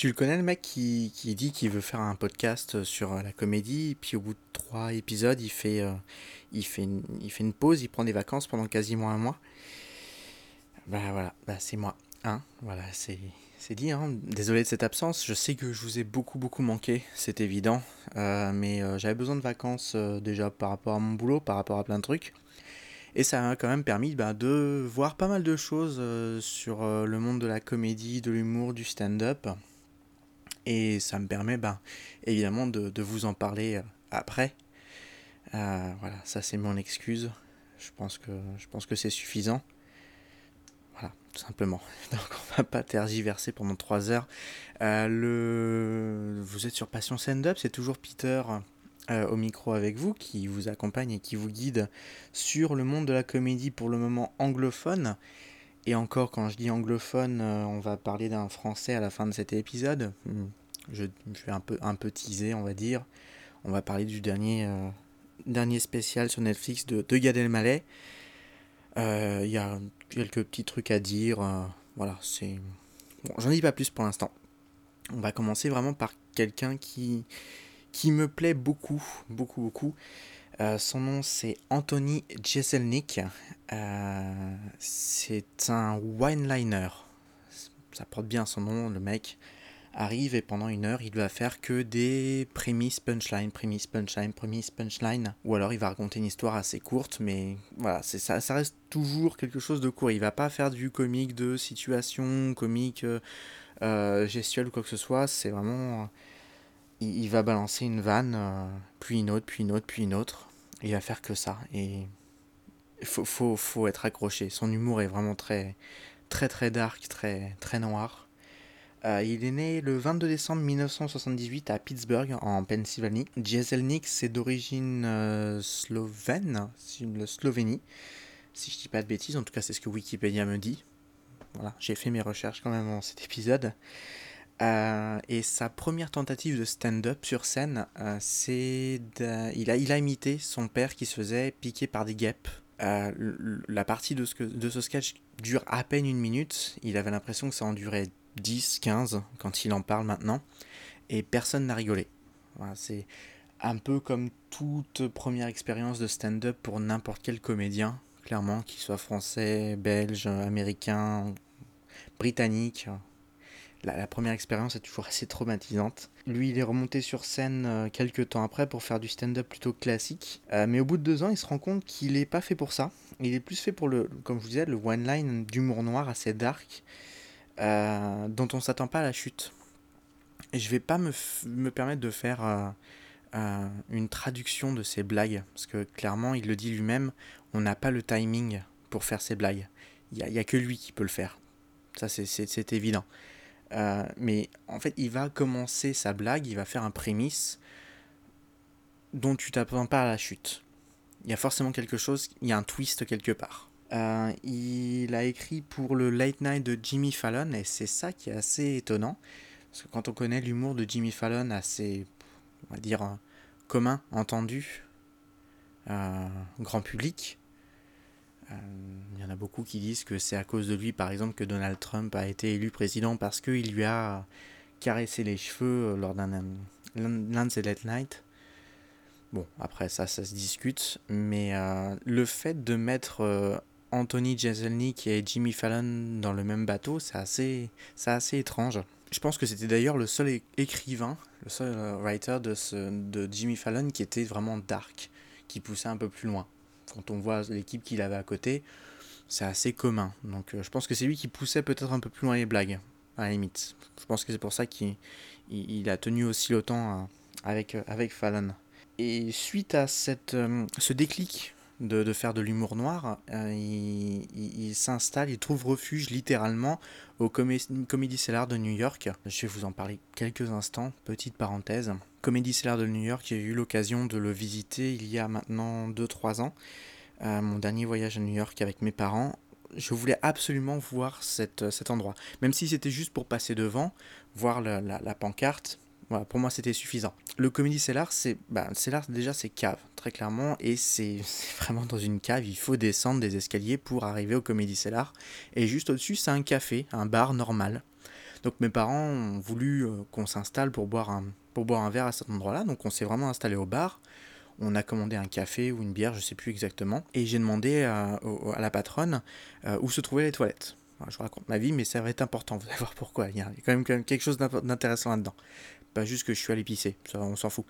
Tu le connais le mec qui, qui dit qu'il veut faire un podcast sur la comédie, puis au bout de trois épisodes, il fait, euh, il fait, une, il fait une pause, il prend des vacances pendant quasiment un mois. Bah voilà, bah c'est moi. Hein? Voilà, c'est c'est dit, hein. désolé de cette absence, je sais que je vous ai beaucoup beaucoup manqué, c'est évident, euh, mais euh, j'avais besoin de vacances euh, déjà par rapport à mon boulot, par rapport à plein de trucs, et ça m'a quand même permis bah, de voir pas mal de choses sur le monde de la comédie, de l'humour, du stand-up, et ça me permet bah, évidemment de, de, vous en parler après. voilà, ça c'est mon excuse, je pense que, je pense que c'est suffisant tout simplement. Donc on va pas tergiverser pendant 3 heures. Euh, le... Vous êtes sur Passion Stand Up, c'est toujours Peter euh, au micro avec vous qui vous accompagne et qui vous guide sur le monde de la comédie pour le moment anglophone. Et encore, quand je dis anglophone, euh, on va parler d'un français à la fin de cet épisode. Je, vais un peu, un peu teaser, on va dire. On va parler du dernier, dernier spécial sur Netflix de, de Gad Elmaleh. Il y a quelques petits trucs à dire. Euh, voilà, c'est. Bon, j'en dis pas plus pour l'instant. On va commencer vraiment par quelqu'un qui, qui me plaît beaucoup, beaucoup, beaucoup. Euh, son nom c'est Anthony Jeselnik. Euh, c'est un wineliner. Ça porte bien son nom, le mec arrive et pendant une heure, il va faire que des prémices punchline, prémices punchline, prémices punchline. Ou alors il va raconter une histoire assez courte, mais voilà, c'est ça, ça reste toujours quelque chose de court. Il va pas faire du comique de situation, comique euh, euh gestuel ou quoi que ce soit. C'est vraiment. il, va balancer une vanne, euh, puis une autre, puis une autre, puis une autre. Il va faire que ça. Et il faut, faut, faut être accroché. Son humour est vraiment très, très, très dark, très, très noir. Euh, il est né le 22 décembre 1978 à Pittsburgh, en Pennsylvanie. Jeselnik, c'est d'origine euh, slovène, la Slovénie, si je dis pas de bêtises, en tout cas c'est ce que Wikipédia me dit. Voilà, j'ai fait mes recherches quand même dans cet épisode. Euh, et sa première tentative de stand-up sur scène, c'est il a, il a imité son père qui se faisait piquer par des guêpes. la partie de ce, de ce sketch dure à peine une minute. Il avait l'impression que ça en durait 10, 15 quand il en parle maintenant, et personne n'a rigolé. c'est un peu comme toute première expérience de stand-up pour n'importe quel comédien, clairement, qu'il soit français, belge, américain, britannique. La, première expérience est toujours assez traumatisante. Lui, il est remonté sur scène euh, quelques temps après pour faire du stand-up plutôt classique. Euh, mais au bout de deux ans, il se rend compte qu'il n'est pas fait pour ça. Il est plus fait pour le, comme je vous disais, le one-line d'humour noir assez dark euh, dont on s'attend pas à la chute. Et je vais pas me, me permettre de faire euh, euh, une traduction de ces blagues, parce que clairement, il le dit lui-même, on n'a pas le timing pour faire ces blagues. Il n'y a, a, que lui qui peut le faire. Ça, c'est évident. mais en fait, il va commencer sa blague, il va faire un prémisse dont tu t'attends pas à la chute. Il y a forcément quelque chose, il y a un twist quelque part. Euh, il a écrit pour le Late Night de Jimmy Fallon et c'est ça qui est assez étonnant. Parce que quand on connaît l'humour de Jimmy Fallon assez, on va dire, euh, commun, entendu, euh, grand public, il y en a beaucoup qui disent que c'est à cause de lui, par exemple, que Donald Trump a été élu président parce qu'il lui a caressé les cheveux lors d'un de ses Late Night. Bon, après ça, ça se discute, mais le fait de mettre Anthony Jeselnik et Jimmy Fallon dans le même bateau, c'est assez, assez étrange. Je pense que c'était d'ailleurs le seul écrivain, le seul euh, writer de, Jimmy Fallon qui était vraiment dark, qui poussait un peu plus loin. Quand on voit l'équipe qu'il avait à côté, c'est assez commun. Donc euh, je pense que c'est lui qui poussait peut-être un peu plus loin les blagues, à la limite. Je pense que c'est pour ça qu'il il, a tenu aussi longtemps euh, avec, avec Fallon. Et suite à cette, ce déclic de, de faire de l'humour noir, euh, il, il, s'installe, il trouve refuge littéralement au Comedy Cellar de New York. Je vais vous en parler quelques instants, petite parenthèse. Comedy Cellar de New York, j'ai eu l'occasion de le visiter il y a maintenant 2-3 ans. Euh, mon dernier voyage à New York avec mes parents, je voulais absolument voir cet endroit. Même si c'était juste pour passer devant, voir la, la pancarte, voilà, pour moi, c'était suffisant. Le Comedy Cellar, c'est bah, déjà c'est cave, très clairement, et c'est vraiment dans une cave. Il faut descendre des escaliers pour arriver au Comedy Cellar. Et juste au-dessus, c'est un café, un bar normal. Donc mes parents ont voulu euh, qu'on s'installe pour boire un, pour boire un verre à cet endroit-là. Donc on s'est vraiment installé au bar. On a commandé un café ou une bière, je sais plus exactement. Et j'ai demandé à, à, la patronne euh, où se trouvaient les toilettes. je raconte ma vie, mais ça va être important. Vous allez voir pourquoi. Il y a quand même, quelque chose d'intéressant là-dedans. Pas juste que je suis allé pisser, ça, on s'en fout.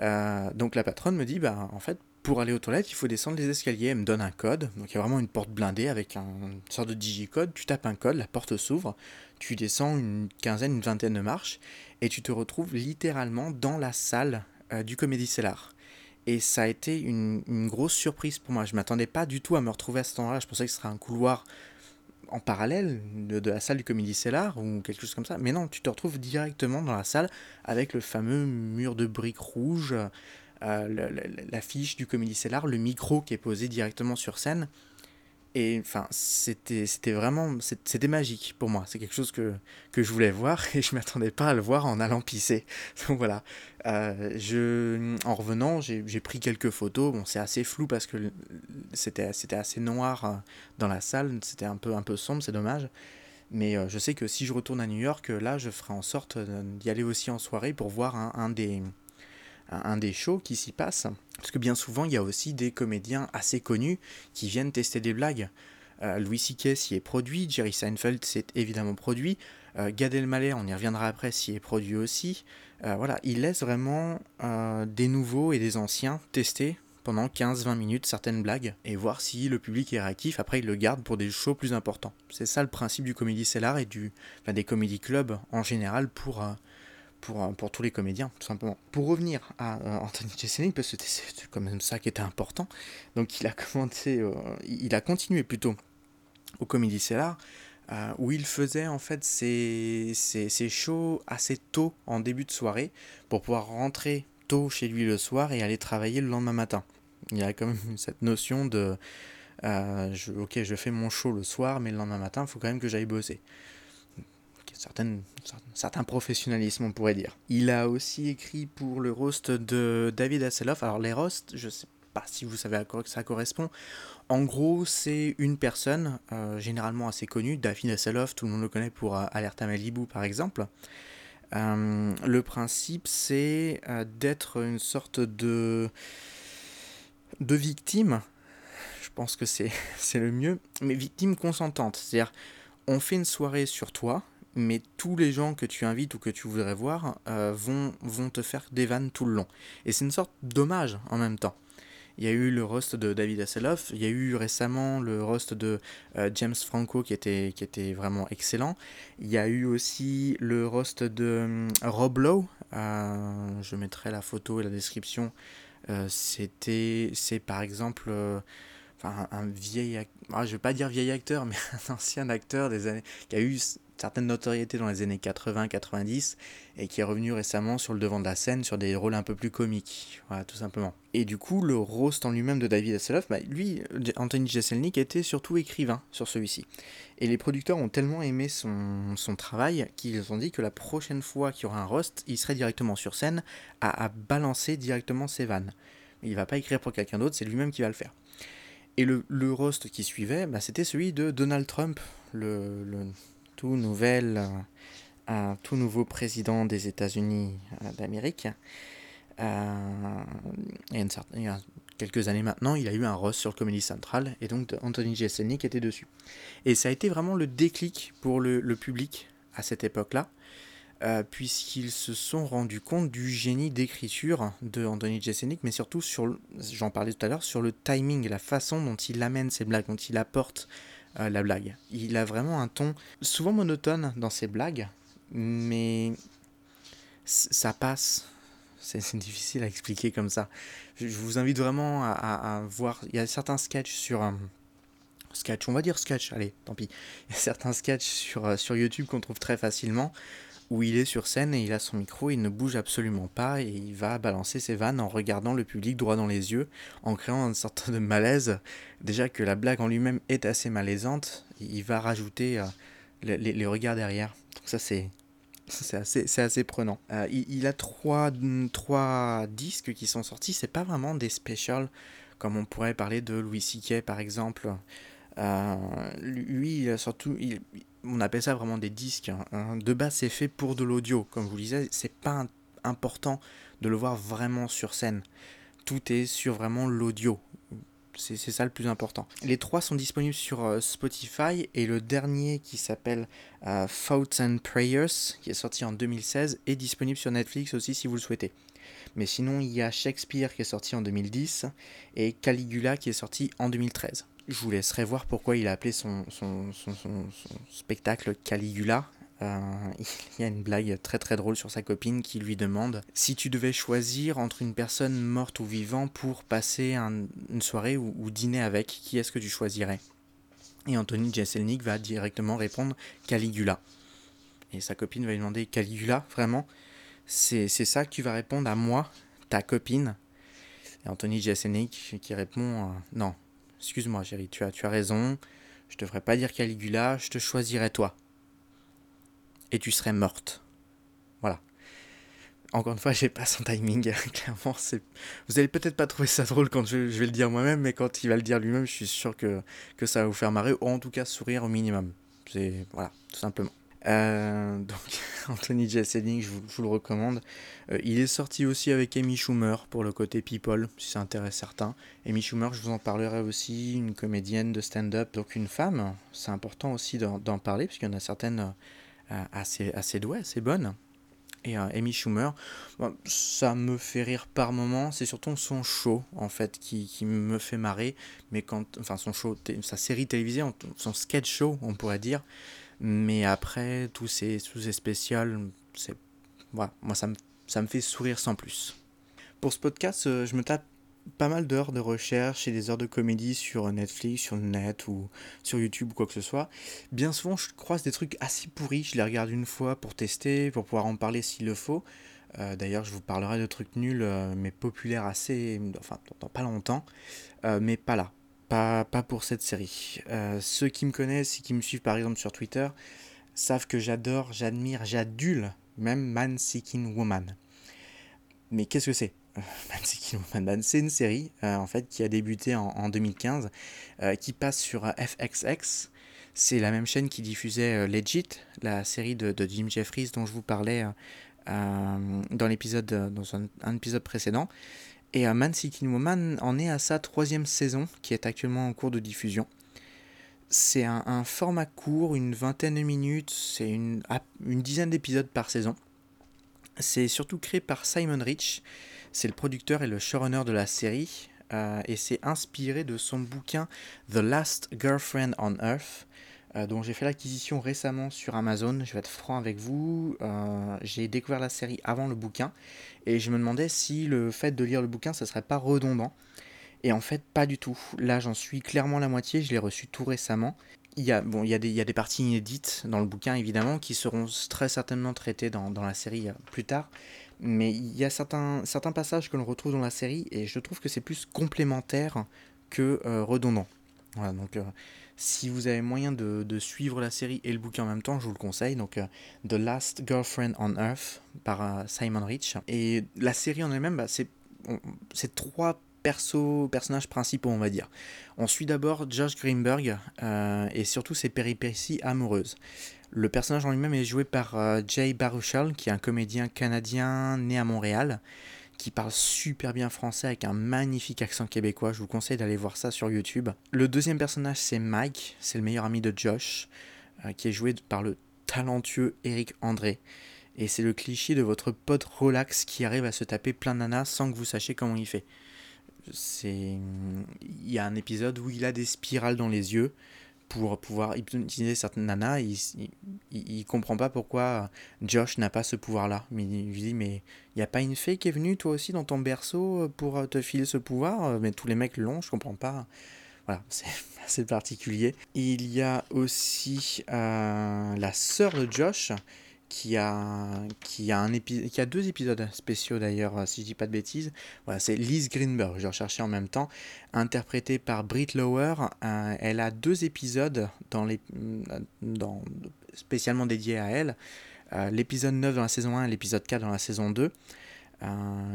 Euh, donc la patronne me dit, bah en fait, pour aller aux toilettes, il faut descendre les escaliers. Elle me donne un code. Donc il y a vraiment une porte blindée avec un, une sorte de digicode. Tu tapes un code, la porte s'ouvre. Tu descends une quinzaine, une vingtaine de marches. Et tu te retrouves littéralement dans la salle euh, du Comédie Cellar. Et ça a été une, une, grosse surprise pour moi. Je m'attendais pas du tout à me retrouver à cet endroit-là. Je pensais que ce serait un couloir en parallèle de, la salle du Comédie Cellar ou quelque chose comme ça. Mais non, tu te retrouves directement dans la salle avec le fameux mur de briques rouges euh, l'affiche du Comedy Cellar, le micro qui est posé directement sur scène. Et enfin, c'était vraiment, c'était magique pour moi. C'est quelque chose que, que je voulais voir et je m'attendais pas à le voir en allant pisser. Donc voilà. Euh, je, en revenant, j'ai pris quelques photos. Bon, c'est assez flou parce que c'était assez noir euh, dans la salle. C'était un peu, un peu sombre, c'est dommage. Mais je sais que si je retourne à New York, là, je ferai en sorte d'y aller aussi en soirée pour voir un des, un des shows qui s'y passe. Parce que bien souvent, il y a aussi des comédiens assez connus qui viennent tester des blagues. Euh, Louis C.K. s'y est produit, Jerry Seinfeld s'est évidemment produit, euh, Gad on y reviendra après, s'y est produit aussi. Euh, voilà, il laisse vraiment des nouveaux et des anciens tester pendant 15-20 minutes certaines blagues et voir si le public est réactif. Après, il le garde pour des shows plus importants. C'est ça le principe du Comedy Cellar et du, des comedy clubs en général pour, pour, euh, pour tous les comédiens, tout simplement. Pour revenir à euh, Anthony Jeselnik, parce que c'est quand même ça qui était important, donc il a commencé, euh, il a continué plutôt au Comedy Cellar, où il faisait en fait ses, ses, shows assez tôt en début de soirée, pour pouvoir rentrer tôt chez lui le soir et aller travailler le lendemain matin. Il y a quand même cette notion de, ok, je fais mon show le soir, mais le lendemain matin, il faut quand même que j'aille bosser certaines, certain professionnalisme, on pourrait dire. Il a aussi écrit pour le roast de David Hasselhoff. Alors, les roasts, je sais pas si vous savez à quoi ça correspond. En gros, c'est une personne, euh, généralement assez connue, David Hasselhoff, tout le monde le connaît pour euh, Alerta Malibu par exemple. Euh, le principe, c'est d'être une sorte de, de victime. Je pense que c'est le mieux, mais victime consentante. C'est-à-dire, on fait une soirée sur toi, mais tous les gens que tu invites ou que tu voudrais voir euh, vont, vont te faire des vannes tout le long. Et c'est une sorte d'hommage en même temps. Il y a eu le roast de David Hasselhoff, il y a eu récemment le roast de euh, James Franco qui était, qui était vraiment excellent. Il y a eu aussi le roast de euh, Rob Lowe, je mettrai la photo et la description. C'était, c'est par exemple un, vieil ah, je vais pas dire vieil acteur mais un ancien acteur des années qui a eu certaine notoriété dans les années 80-90 et qui est revenu récemment sur le devant de la scène sur des rôles un peu plus comiques, voilà, tout simplement. Et du coup, le roast en lui-même de David Hasselhoff, bah, lui, Anthony Jeselnik était surtout écrivain sur celui-ci. Et les producteurs ont tellement aimé son, son travail qu'ils ont dit que la prochaine fois qu'il y aura un roast, il serait directement sur scène à, balancer directement ses vannes. Il va pas écrire pour quelqu'un d'autre, c'est lui-même qui va le faire. Et le, roast qui suivait, bah, c'était celui de Donald Trump, le tout nouvel, euh, un tout nouveau président des États-Unis euh, d'Amérique. Euh, il, y a quelques années maintenant, il a eu un roast sur Comedy Central et donc Anthony Jeselnik était dessus. Et ça a été vraiment le déclic pour le, public à cette époque-là, puisqu'ils se sont rendus compte du génie d'écriture de Anthony Jeselnik, mais surtout sur, j'en parlais tout à l'heure, sur le timing, la façon dont il amène ses blagues, dont il apporte euh, la blague. Il a vraiment un ton souvent monotone dans ses blagues, mais ça passe. C'est difficile à expliquer comme ça. Je vous invite vraiment à, voir. Il y a certains sketchs sur. un sketch, on va dire sketch, allez, tant pis. Il y a certains sketchs sur, euh, sur YouTube qu'on trouve très facilement où il est sur scène et il a son micro, il ne bouge absolument pas et il va balancer ses vannes en regardant le public droit dans les yeux, en créant une sorte de malaise. Déjà que la blague en lui-même est assez malaisante, il va rajouter euh, les, regards derrière. Donc ça c'est c'est assez, assez prenant. Euh, il, a trois, trois disques qui sont sortis, c'est pas vraiment des specials comme on pourrait parler de Louis C.K. par exemple. Euh, lui, surtout, il, on appelle ça vraiment des disques. Hein. De base, c'est fait pour de l'audio. Comme je vous disais, c'est pas important de le voir vraiment sur scène. Tout est sur vraiment l'audio. C'est ça le plus important. Les trois sont disponibles sur euh, Spotify et le dernier qui s'appelle euh, and Prayers, qui est sorti en 2016, est disponible sur Netflix aussi si vous le souhaitez. Mais sinon, il y a Shakespeare qui est sorti en 2010 et Caligula qui est sorti en 2013. Je vous laisserai voir pourquoi il a appelé son, spectacle Caligula. Euh, il y a une blague très très drôle sur sa copine qui lui demande si tu devais choisir entre une personne morte ou vivante pour passer une soirée ou, dîner avec, qui est-ce que tu choisirais? Et Anthony Jeselnik va directement répondre Caligula. Et sa copine va lui demander Caligula, vraiment? C'est ça que tu vas répondre à moi, ta copine? Et Anthony Jeselnik qui répond euh, Non, excuse-moi chérie, tu as, tu as raison, je devrais pas dire Caligula, je te choisirais toi et tu serais morte. Voilà. Encore une fois, j'ai pas son timing. Clairement, c'est. Vous allez peut-être pas trouver ça drôle quand je, vais le dire moi-même, mais quand il va le dire lui-même, je suis sûr que, que ça va vous faire marrer, ou en tout cas sourire au minimum. C'est. Voilà, tout simplement. Euh, donc, Anthony Jeselnik, je, je, vous le recommande. Euh, il est sorti aussi avec Amy Schumer pour le côté people, si ça intéresse certains. Amy Schumer, je vous en parlerai aussi, une comédienne de stand-up, donc une femme. C'est important aussi d'en parler, parce qu'il y en a certaines euh, assez, assez douée, assez bonne. Et Amy Schumer, ça me fait rire par moment. C'est surtout son show, en fait, qui, qui, me fait marrer. Mais quand. Enfin, son show, sa série télévisée, son sketch show, on pourrait dire. Mais après, tous ces, tous ces spéciales, c'est. Voilà, moi, ça me, ça me fait sourire sans plus. Pour ce podcast, euh, je me tape pas mal d'heures de recherche et des heures de comédie sur Netflix, sur le net ou sur YouTube ou quoi que ce soit. Bien souvent, je croise des trucs assez pourris. Je les regarde une fois pour tester, pour pouvoir en parler s'il le faut. Euh, d'ailleurs, je vous parlerai de trucs nuls, euh, mais populaires assez. Enfin, dans pas longtemps. Mais pas là. Pas, pour cette série. ceux qui me connaissent et qui me suivent par exemple sur Twitter savent que j'adore, j'admire, j'adule même Man Seeking Woman. Mais qu'est-ce que c'est c'est une série euh, en fait qui a débuté en, 2015, euh, qui passe sur euh, FXX. C'est la même chaîne qui diffusait Legit, la série de, Jim Jeffries dont je vous parlais dans l'épisode dans un, épisode précédent. Et Man Seeking Woman en est à sa troisième saison qui est actuellement en cours de diffusion. C'est un, format court, une vingtaine de minutes, c'est une, une dizaine d'épisodes par saison. C'est surtout créé par Simon Rich, c'est le producteur et le showrunner de la série, euh, et c'est inspiré de son bouquin The Last Girlfriend on Earth, euh, dont j'ai fait l'acquisition récemment sur Amazon. Je vais être franc avec vous, euh, j'ai découvert la série avant le bouquin, et je me demandais si le fait de lire le bouquin, ça serait pas redondant. Et en fait, pas du tout. Là, j'en suis clairement la moitié, je l'ai reçu tout récemment. Il y, a, bon, il, y a des, il y a des parties inédites dans le bouquin, évidemment, qui seront très certainement traitées dans, dans la série plus tard. Mais il y a certains, certains passages que l'on retrouve dans la série et je trouve que c'est plus complémentaire que euh, redondant. Voilà, donc euh, si vous avez moyen de, de, suivre la série et le bouquin en même temps, je vous le conseille. Donc euh, The Last Girlfriend on Earth par Simon Rich. Et la série en elle-même, bah, c'est trois persos, personnages principaux, on va dire. On suit d'abord Josh Greenberg et surtout ses péripéties amoureuses. Le personnage en lui-même est joué par euh, Jay Baruchel, qui est un comédien canadien né à Montréal, qui parle super bien français avec un magnifique accent québécois. Je vous conseille d'aller voir ça sur YouTube. Le deuxième personnage, c'est Mike, c'est le meilleur ami de Josh, euh, qui est joué par le talentueux Eric André. Et c'est le cliché de votre pote relax qui arrive à se taper plein de nanas sans que vous sachiez comment il fait. C'est... Il y a un épisode où il a des spirales dans les yeux pour pouvoir hypnotiser certaines nanas. Il, il, comprend pas pourquoi Josh n'a pas ce pouvoir-là. Mais il lui dit Mais il n'y a pas une fée qui est venue toi aussi dans ton berceau pour te filer ce pouvoir Mais tous les mecs l'ont, je comprends pas. Voilà, c'est assez particulier. Il y a aussi euh, la sœur de Josh qui a, qui a, un qui a deux épisodes spéciaux d'ailleurs, euh, si je dis pas de bêtises. Voilà, c'est Liz Greenberg, je recherchais en même temps, interprétée par Britt Lower. Euh, elle a deux épisodes dans les, dans, spécialement dédiés à elle. Euh, l'épisode 9 dans la saison 1 et l'épisode 4 dans la saison 2.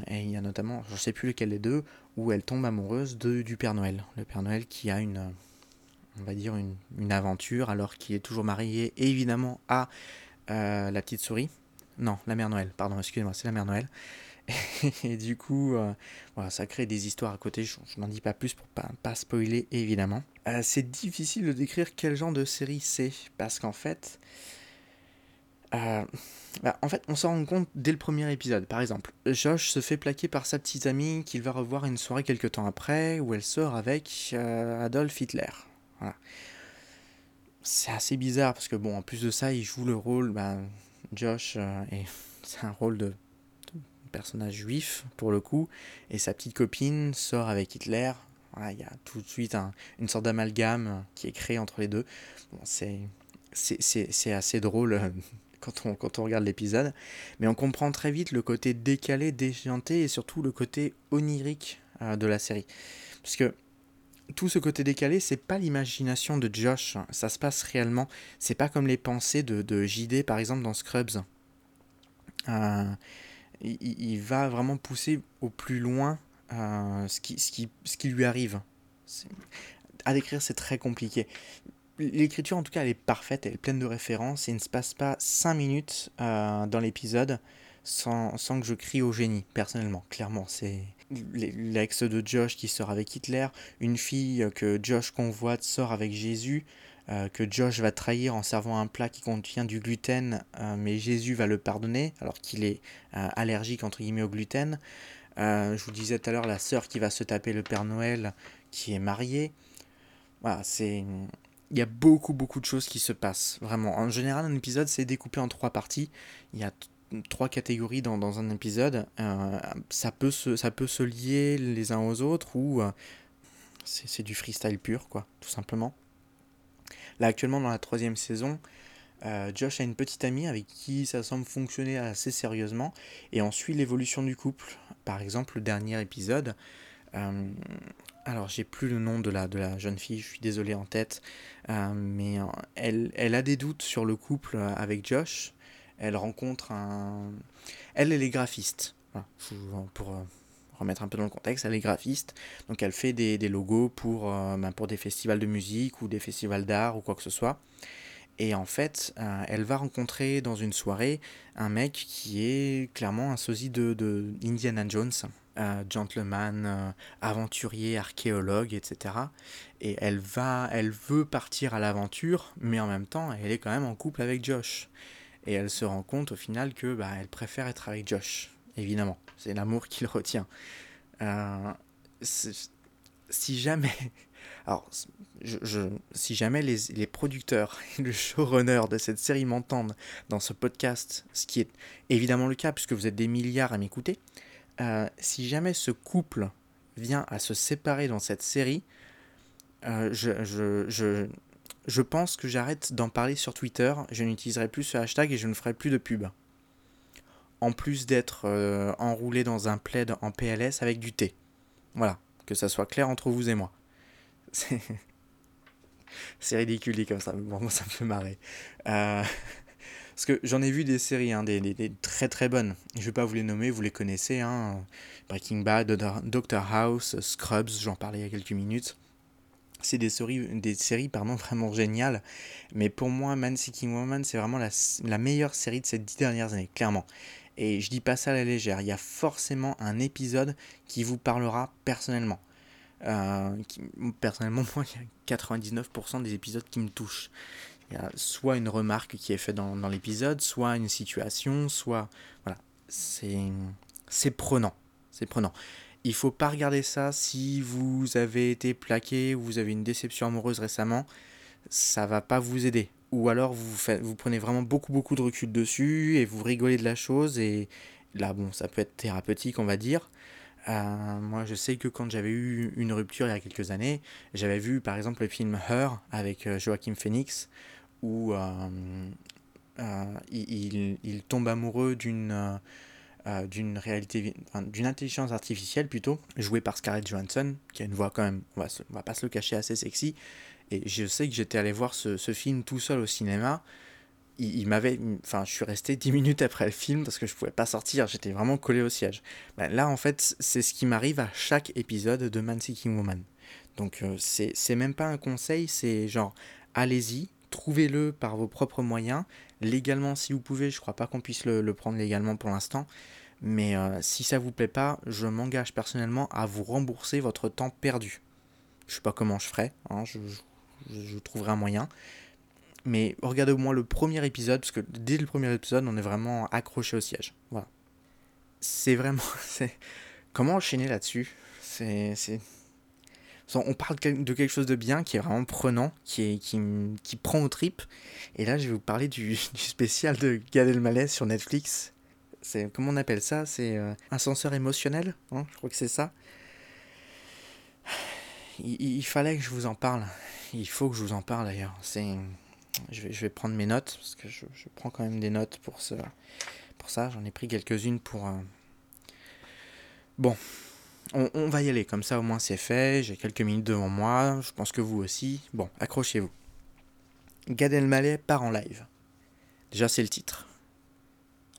et il y a notamment, je ne sais plus lequel des deux, où elle tombe amoureuse de, du Père Noël. Le Père Noël qui a une, on va dire, une, une aventure alors qu'il est toujours marié évidemment à euh, la petite souris. Non, la mère Noël, pardon, excusez-moi, c'est la mère Noël. Et du coup, euh, voilà, ça crée des histoires à côté, je, n'en dis pas plus pour pas, pas spoiler évidemment. Euh, c'est difficile de décrire quel genre de série c'est, parce qu'en fait, bah, en fait, on s'en rend compte dès le premier épisode. Par exemple, Josh se fait plaquer par sa petite amie qu'il va revoir une soirée quelques temps après, où elle sort avec Adolf Hitler. Voilà c'est assez bizarre parce que bon, en plus de ça, il joue le rôle, ben, Josh, euh, et c'est un rôle de, personnage juif pour le coup, et sa petite copine sort avec Hitler. il y a tout de suite une sorte d'amalgame qui est créé entre les deux. Bon, c'est, assez drôle euh, quand on, quand on regarde l'épisode, mais on comprend très vite le côté décalé, déjanté et surtout le côté onirique euh, de la série. Parce tout ce côté décalé, c'est pas l'imagination de Josh, ça se passe réellement. C'est pas comme les pensées de, JD par exemple dans Scrubs. Euh, il, va vraiment pousser au plus loin euh, ce, qui, lui arrive. À décrire, c'est très compliqué. L'écriture, en tout cas, elle est parfaite, elle est pleine de références et il ne se passe pas 5 minutes euh, dans l'épisode sans, sans, que je crie au génie, personnellement. Clairement, c'est l'ex de Josh qui sort avec Hitler, une fille que Josh convoite sort avec Jésus, euh, que Josh va trahir en servant un plat qui contient du gluten, euh, mais Jésus va le pardonner alors qu'il est euh, allergique entre guillemets au gluten. je vous disais tout à l'heure la sœur qui va se taper le Père Noël qui est mariée. Voilà, c'est il y a beaucoup beaucoup de choses qui se passent vraiment. En général, un épisode c'est découpé en trois parties. Il y a trois catégories dans, dans un épisode, euh, ça, peut se, ça peut se lier les uns aux autres ou euh, c'est du freestyle pur, quoi, tout simplement. Là, actuellement, dans la troisième saison, euh, Josh a une petite amie avec qui ça semble fonctionner assez sérieusement et on suit l'évolution du couple. Par exemple, le dernier épisode, alors j'ai plus le nom de la, de la jeune fille, je suis désolé en tête, mais elle, elle a des doutes sur le couple avec Josh elle rencontre un... Elle, elle est graphiste. pour euh, remettre un peu dans le contexte, elle est graphiste. Donc elle fait des, logos pour, euh, ben, pour des festivals de musique ou des festivals d'art ou quoi que ce soit. Et en fait, euh, elle va rencontrer dans une soirée un mec qui est clairement un sosie de, de Indiana Jones, gentleman, aventurier, archéologue, etc. Et elle va, elle veut partir à l'aventure, mais en même temps, elle est quand même en couple avec Josh. Et elle se rend compte au final que bah, elle préfère être avec Josh, évidemment. C'est l'amour qui le retient. Euh, si jamais. Alors, je, si jamais les, les, producteurs et le showrunner de cette série m'entendent dans ce podcast, ce qui est évidemment le cas puisque vous êtes des milliards à m'écouter, euh, si jamais ce couple vient à se séparer dans cette série, euh, je, je, je pense que j'arrête d'en parler sur Twitter, je n'utiliserai plus ce hashtag et je ne ferai plus de pub. En plus d'être euh, enroulé dans un plaid en PLS avec du thé. Voilà, que ça soit clair entre vous et moi. C'est ridicule comme ça, mais bon, ça me fait marrer. Euh, parce que j'en ai vu des séries, hein, des, des, très très bonnes. Je ne vais pas vous les nommer, vous les connaissez. Hein. Breaking Bad, Doctor House, Scrubs, j'en parlais il y a quelques minutes c'est des séries, des séries pardon, vraiment géniales. Mais pour moi, Man Seeking Woman, c'est vraiment la, meilleure série de ces dix dernières années, clairement. Et je dis pas ça à la légère, il y a forcément un épisode qui vous parlera personnellement. Euh, personnellement, moi, il y a 99% des épisodes qui me touchent. Il y a soit une remarque qui est faite dans, dans l'épisode, soit une situation, soit... Voilà, c'est prenant. C'est prenant. Il faut pas regarder ça si vous avez été plaqué ou vous avez une déception amoureuse récemment. Ça va pas vous aider. Ou alors vous, vous prenez vraiment beaucoup beaucoup de recul dessus et vous rigolez de la chose et là bon ça peut être thérapeutique on va dire. Euh, moi je sais que quand j'avais eu une rupture il y a quelques années, j'avais vu par exemple le film Her avec euh, Joachim Phoenix où euh, il, tombe amoureux d'une euh, d'une réalité, d'une intelligence artificielle plutôt, jouée par Scarlett Johansson, qui a une voix quand même, on va, va pas se le cacher, assez sexy. Et je sais que j'étais allé voir ce, ce, film tout seul au cinéma. Il, m'avait, enfin, je suis resté 10 minutes après le film parce que je pouvais pas sortir, j'étais vraiment collé au siège. Ben, là, en fait, c'est ce qui m'arrive à chaque épisode de Man Seeking Woman. Donc euh, c'est même pas un conseil, c'est genre allez-y, trouvez-le par vos propres moyens, légalement si vous pouvez, je crois pas qu'on puisse le, prendre légalement pour l'instant, mais euh, si ça vous plaît pas, je m'engage personnellement à vous rembourser votre temps perdu. Je sais pas comment je ferai, hein, je, trouverai un moyen. Mais regardez au moins le premier épisode, parce que dès le premier épisode, on est vraiment accroché au siège. Voilà. C'est vraiment. Comment enchaîner là-dessus? C'est on parle de quelque chose de bien, qui est vraiment prenant, qui, prend aux tripes. Et là, je vais vous parler du, spécial de Gad Elmaleh sur Netflix. C'est comment on appelle ça? C'est un euh, ascenseur émotionnel, hein je crois que c'est ça. Il, fallait que je vous en parle. Il faut que je vous en parle d'ailleurs. Je vais, prendre mes notes parce que je, je prends quand même des notes pour ce, pour ça. J'en ai pris quelques-unes pour. Euh, bon, on, va y aller, comme ça au moins c'est fait, j'ai quelques minutes devant moi, je pense que vous aussi. Bon, accrochez-vous. Gad Elmaleh part en live. Déjà c'est le titre.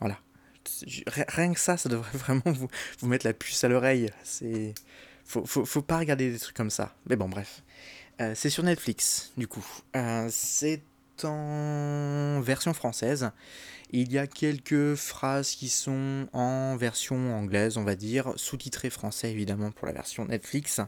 Voilà. Rien que ça, ça devrait vraiment vous, vous mettre la puce à l'oreille. C'est... Faut, faut, pas regarder des trucs comme ça. Mais bon, bref. Euh, c'est sur Netflix, du coup. Euh, c'est en version française. Il y a quelques phrases qui sont en version anglaise, on va dire, sous-titrées français évidemment pour la version Netflix,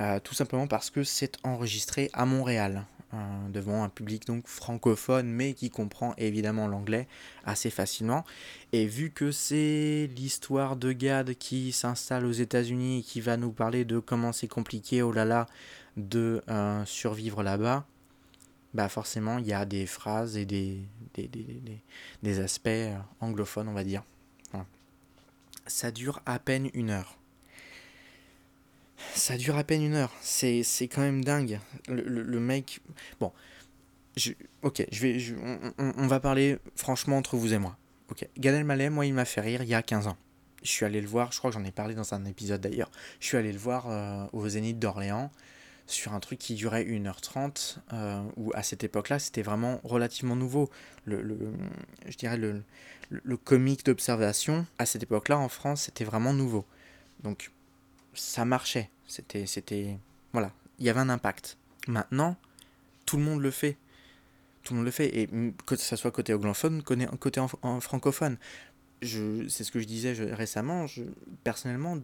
euh, tout simplement parce que c'est enregistré à Montréal, euh, devant un public donc francophone, mais qui comprend évidemment l'anglais assez facilement. Et vu que c'est l'histoire de Gad qui s'installe aux États-Unis et qui va nous parler de comment c'est compliqué, oh là là, de euh, survivre là-bas, bah forcément il y a des phrases et des, des, aspects euh, anglophones, on va dire. Ça dure à peine une heure. Ça dure à peine une heure. C'est, quand même dingue. Le, mec. Bon. Je, ok, je vais, on, va parler franchement entre vous et moi. Ok. Gad Elmaleh, moi, il m'a fait rire il y a 15 ans. Je suis allé le voir, je crois que j'en ai parlé dans un épisode d'ailleurs. Je suis allé le voir euh, au Zénith d'Orléans sur un truc qui durait 1h30, euh, où à cette époque-là, c'était vraiment relativement nouveau. Le, je dirais le, le, comique d'observation, à cette époque-là, en France, c'était vraiment nouveau. Donc, ça marchait. C'était, c'était, voilà, il y avait un impact. Maintenant, tout le monde le fait. Tout le monde le fait. Et que ce soit côté anglophone, côté en, francophone. Je, c'est ce que je disais récemment. Je, personnellement,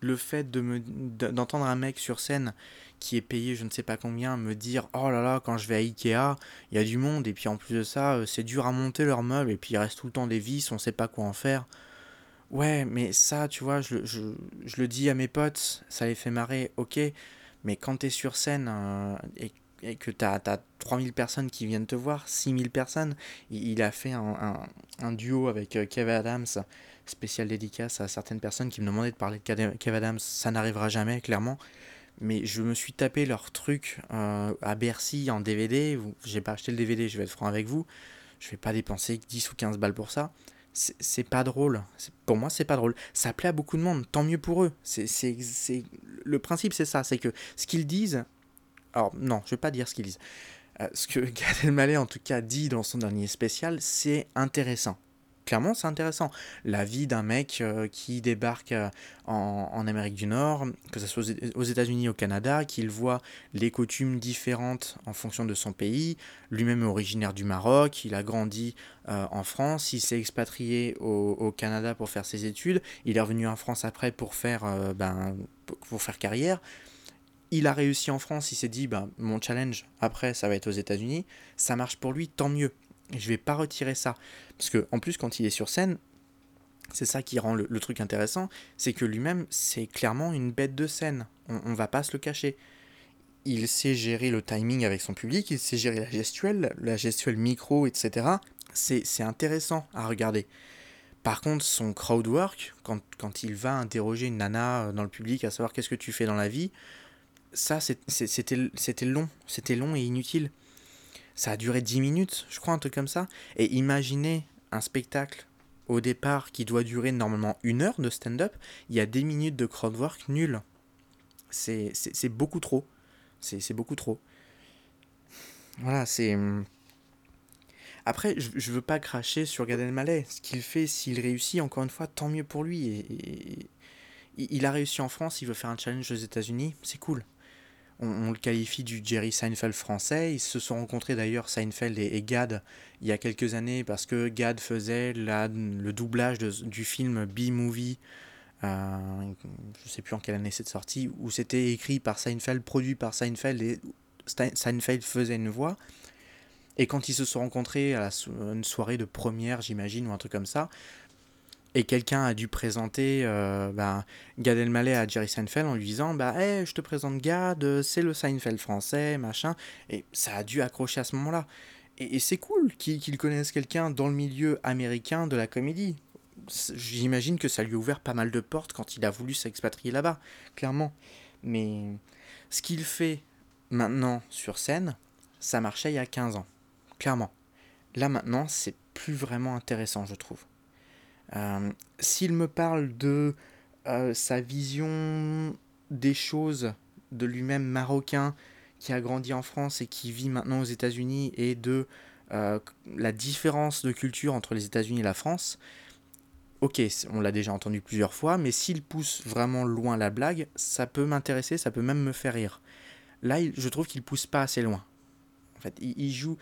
le fait d'entendre un mec sur scène qui est payé je ne sais pas combien me dire oh là là quand je vais à Ikea il y a du monde et puis en plus de ça euh, c'est dur à monter leurs meubles et puis il reste tout le temps des vis on sait pas quoi en faire. Ouais mais ça tu vois je, je, je le dis à mes potes ça les fait marrer ok mais quand tu es sur scène euh, et, et, que tu as, 3000 personnes qui viennent te voir 6000 personnes il, a fait un, duo avec euh, Kevin Adams spécial dédicace à certaines personnes qui me demandaient de parler de Kevin Adams ça n'arrivera jamais clairement mais je me suis tapé leur truc euh, à Bercy en DVD. J'ai pas acheté le DVD, je vais être franc avec vous. Je vais pas dépenser 10 ou 15 balles pour ça. C'est pas drôle. Pour moi, c'est pas drôle. Ça plaît à beaucoup de monde, tant mieux pour eux. C'est Le principe, c'est ça c'est que ce qu'ils disent. Alors, non, je vais pas dire ce qu'ils disent. Euh, ce que Gad Elmaleh, en tout cas, dit dans son dernier spécial, c'est intéressant clairement, c'est intéressant. La vie d'un mec euh, qui débarque euh, en, Amérique du Nord, que ce soit aux États-Unis, au Canada, qu'il voit les coutumes différentes en fonction de son pays. Lui-même est originaire du Maroc, il a grandi euh, en France, il s'est expatrié au, Canada pour faire ses études, il est revenu en France après pour faire, ben, carrière il a réussi en France, il s'est dit, ben, mon challenge après, ça va être aux États-Unis, ça marche pour lui, tant mieux. Et je vais pas retirer ça. Parce que en plus, quand il est sur scène, c'est ça qui rend le, truc intéressant, c'est que lui-même, c'est clairement une bête de scène. On, on, va pas se le cacher. Il sait gérer le timing avec son public, il sait gérer la gestuelle, la gestuelle micro, etc. C'est intéressant à regarder. Par contre, son crowd work, quand, quand, il va interroger une nana euh, dans le public à savoir qu'est-ce que tu fais dans la vie, ça c'était long, c'était long et inutile. Ça a duré 10 minutes, je crois, un truc comme ça. Et imaginez un spectacle au départ qui doit durer normalement une heure de stand-up, il y a des minutes de crowdwork nul. C'est beaucoup trop. C'est beaucoup trop. Voilà, c'est... Hum. Après, je, je veux pas cracher sur Gad Elmaleh. Ce qu'il fait, s'il réussit, encore une fois, tant mieux pour lui. Et, il a réussi en France, il veut faire un challenge aux États-Unis, c'est cool. On, le qualifie du Jerry Seinfeld français. Ils se sont rencontrés d'ailleurs, Seinfeld et, Gad, il y a quelques années, parce que Gad faisait le doublage du film B-Movie. Euh, je ne sais plus en quelle année c'est sorti, où c'était écrit par Seinfeld, produit par Seinfeld, et Seinfeld faisait une voix. Et quand ils se sont rencontrés à une soirée de première, j'imagine, ou un truc comme ça, et quelqu'un a dû présenter euh, bah, Gad Elmaleh à Jerry Seinfeld en lui disant bah hey, je te présente Gad, c'est le Seinfeld français, machin. Et ça a dû accrocher à ce moment-là. Et, c'est cool qu'ils connaissent quelqu'un dans le milieu américain de la comédie. J'imagine que ça lui a ouvert pas mal de portes quand il a voulu s'expatrier là-bas, clairement. Mais ce qu'il fait maintenant sur scène, ça marchait il y a 15 ans, clairement. Là maintenant, c'est plus vraiment intéressant, je trouve. Euh, s'il me parle de euh, sa vision des choses, de lui-même marocain, qui a grandi en France et qui vit maintenant aux États-Unis, et de euh, la différence de culture entre les États-Unis et la France, ok, on l'a déjà entendu plusieurs fois, mais s'il pousse vraiment loin la blague, ça peut m'intéresser, ça peut même me faire rire. Là, je trouve qu'il pousse pas assez loin. En fait, il, joue.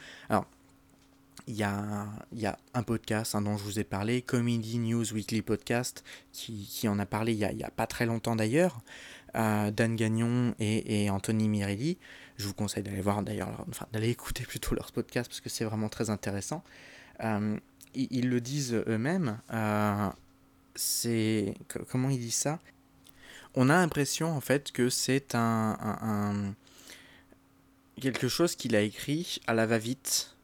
Il y a, y a un podcast hein, dont je vous ai parlé, Comedy News Weekly Podcast, qui, qui en a parlé il n'y a, a, pas très longtemps d'ailleurs, euh, Dan Gagnon et, et, Anthony Mirelli. Je vous conseille d'aller voir d'ailleurs, enfin d'aller écouter plutôt leur podcast parce que c'est vraiment très intéressant. Euh, ils, le disent eux-mêmes. Euh, c'est comment ils disent ça? On a l'impression en fait que c'est un, quelque chose qu'il a écrit à la va-vite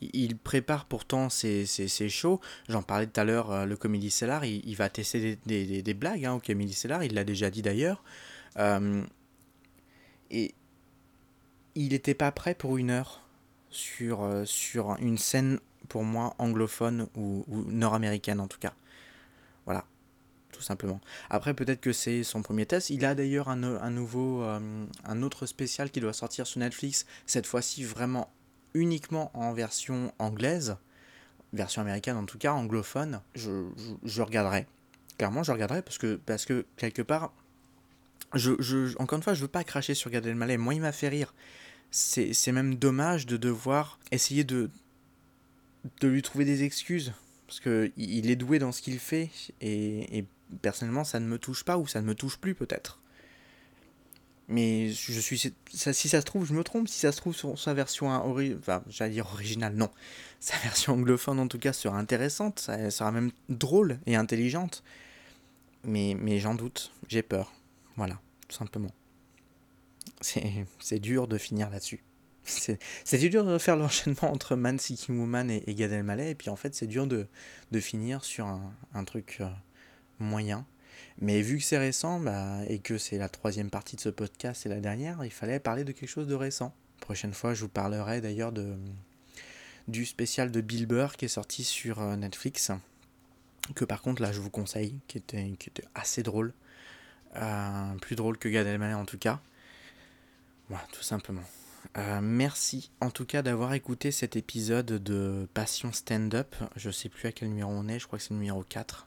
il prépare pourtant ses, shows. J'en parlais tout à l'heure, euh, le Comedy Cellar, il, va tester des, blagues hein, au Comedy Cellar, il l'a déjà dit d'ailleurs. Euh, et il n'était pas prêt pour une heure sur, euh, sur une scène, pour moi, anglophone ou, nord-américaine en tout cas. Voilà, tout simplement. Après, peut-être que c'est son premier test. Il a d'ailleurs un, un, nouveau, un autre spécial qui doit sortir sur Netflix, cette fois-ci vraiment uniquement en version anglaise, version américaine en tout cas, anglophone, je, regarderai. Clairement, je regarderai parce que, parce que quelque part, encore une fois, je veux pas cracher sur Gad Elmaleh. Moi, il m'a fait rire. C'est même dommage de devoir essayer de, de lui trouver des excuses. Parce qu'il il est doué dans ce qu'il fait. Et personnellement, ça ne me touche pas ou ça ne me touche plus peut-être. Mais je suis. Si ça se trouve, je me trompe. Si ça se trouve, sur sa version enfin, j'allais dire originale, non. Sa version anglophone, en tout cas, sera intéressante. Ça sera même drôle et intelligente. Mais, mais j'en doute. J'ai peur. Voilà, tout simplement. C'est dur de finir là-dessus. C'est dur de faire l'enchaînement entre Man Seeking Woman et, et Gad Elmaleh. Et puis, en fait, c'est dur de, de finir sur un, un truc euh, moyen. Mais vu que c'est récent bah, et que c'est la troisième partie de ce podcast et la dernière, il fallait parler de quelque chose de récent. prochaine fois, je vous parlerai d'ailleurs de, du spécial de Bill Burr qui est sorti sur euh, Netflix. Que par contre, là, je vous conseille, qui était, qui était assez drôle. Euh, plus drôle que Gad Elmaleh en tout cas. Voilà, tout simplement. Euh, merci en tout cas d'avoir écouté cet épisode de Passion Stand-up. Je sais plus à quel numéro on est, je crois que c'est le numéro 4.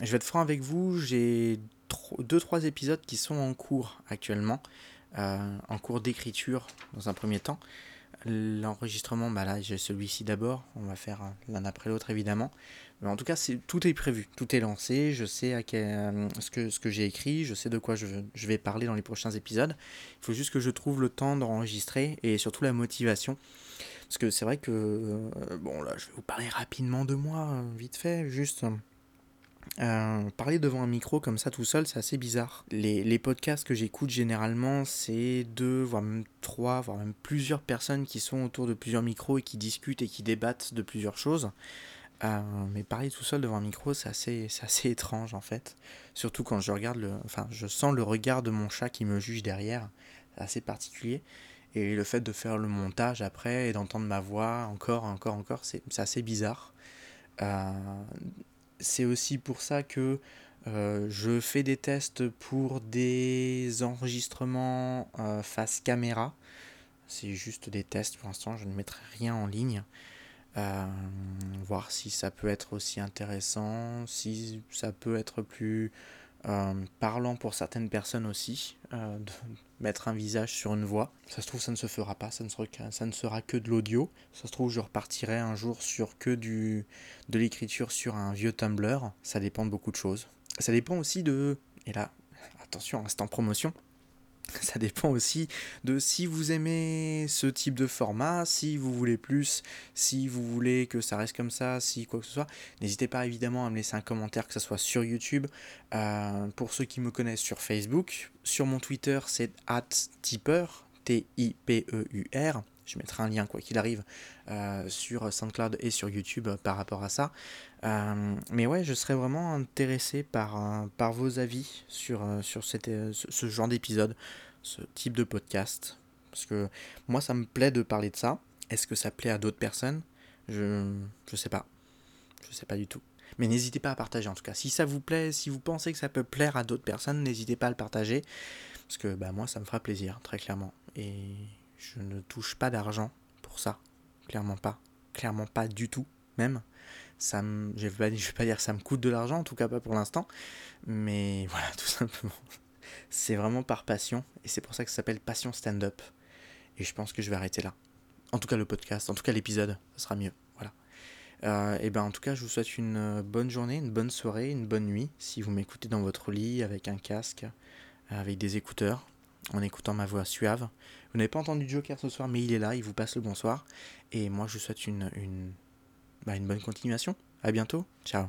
Je vais être franc avec vous, j'ai 2-3 épisodes qui sont en cours actuellement, euh, en cours d'écriture dans un premier temps. L'enregistrement, bah là j'ai celui-ci d'abord, on va faire l'un après l'autre évidemment. Mais en tout cas, tout est prévu, tout est lancé, je sais à quel, euh, ce que, ce que j'ai écrit, je sais de quoi je, je, vais parler dans les prochains épisodes. Il faut juste que je trouve le temps d'enregistrer et surtout la motivation. Parce que c'est vrai que, euh, bon là je vais vous parler rapidement de moi, vite fait, juste euh, parler devant un micro comme ça tout seul, c'est assez bizarre. Les, les podcasts que j'écoute généralement, c'est deux, voire même trois, voire même plusieurs personnes qui sont autour de plusieurs micros et qui discutent et qui débattent de plusieurs choses. Euh, mais parler tout seul devant un micro, c'est assez, assez étrange en fait. Surtout quand je regarde le. Enfin, je sens le regard de mon chat qui me juge derrière. C'est assez particulier. Et le fait de faire le montage après et d'entendre ma voix encore, encore, encore, c'est assez bizarre. Euh, c'est aussi pour ça que euh, je fais des tests pour des enregistrements euh, face caméra. C'est juste des tests pour l'instant, je ne mettrai rien en ligne. Euh, voir si ça peut être aussi intéressant, si ça peut être plus parlant pour certaines personnes aussi, de mettre un visage sur une voix. Ça se trouve, ça ne se fera pas, ça ne sera, que de l'audio. Ça se trouve, je repartirai un jour sur que du, de l'écriture sur un vieux Tumblr. Ça dépend de beaucoup de choses. Ça dépend aussi de... Et là, attention, instant promotion. Ça dépend aussi de si vous aimez ce type de format, si vous voulez plus, si vous voulez que ça reste comme ça, si quoi que ce soit. N'hésitez pas évidemment à me laisser un commentaire, que ce soit sur YouTube, euh, pour ceux qui me connaissent sur Facebook. Sur mon Twitter, c'est @tipper, T-I-P-E-U-R. Je mettrai un lien, quoi qu'il arrive, euh, sur SoundCloud et sur YouTube euh, par rapport à ça. mais ouais, je serais vraiment intéressé par, par vos avis sur, sur ce genre d'épisode ce type de podcast. Parce que moi, ça me plaît de parler de ça. Est-ce que ça plaît à d'autres personnes? Je je sais pas. Je sais pas du tout. Mais n'hésitez pas à partager en tout cas. Si ça vous plaît, si vous pensez que ça peut plaire à d'autres personnes, n'hésitez pas à le partager. Parce que bah, moi, ça me fera plaisir, très clairement. Et je ne touche pas d'argent pour ça. Clairement pas. Clairement pas du tout, même. Ça je ne vais, vais, pas dire que ça me coûte de l'argent, en tout cas pas pour l'instant. Mais voilà, tout simplement. C'est vraiment par passion, et c'est pour ça que ça s'appelle Passion Stand-up. Et je pense que je vais arrêter là. En tout cas le podcast, en tout cas l'épisode, ça sera mieux. Voilà. Euh, et ben en tout cas, je vous souhaite une euh, bonne journée, une bonne soirée, une bonne nuit. Si vous m'écoutez dans votre lit avec un casque, avec des écouteurs, en écoutant ma voix suave. Vous n'avez pas entendu Joker ce soir, mais il est là, il vous passe le bonsoir. Et moi, je vous souhaite une, une, bah, une bonne continuation. À bientôt. Ciao.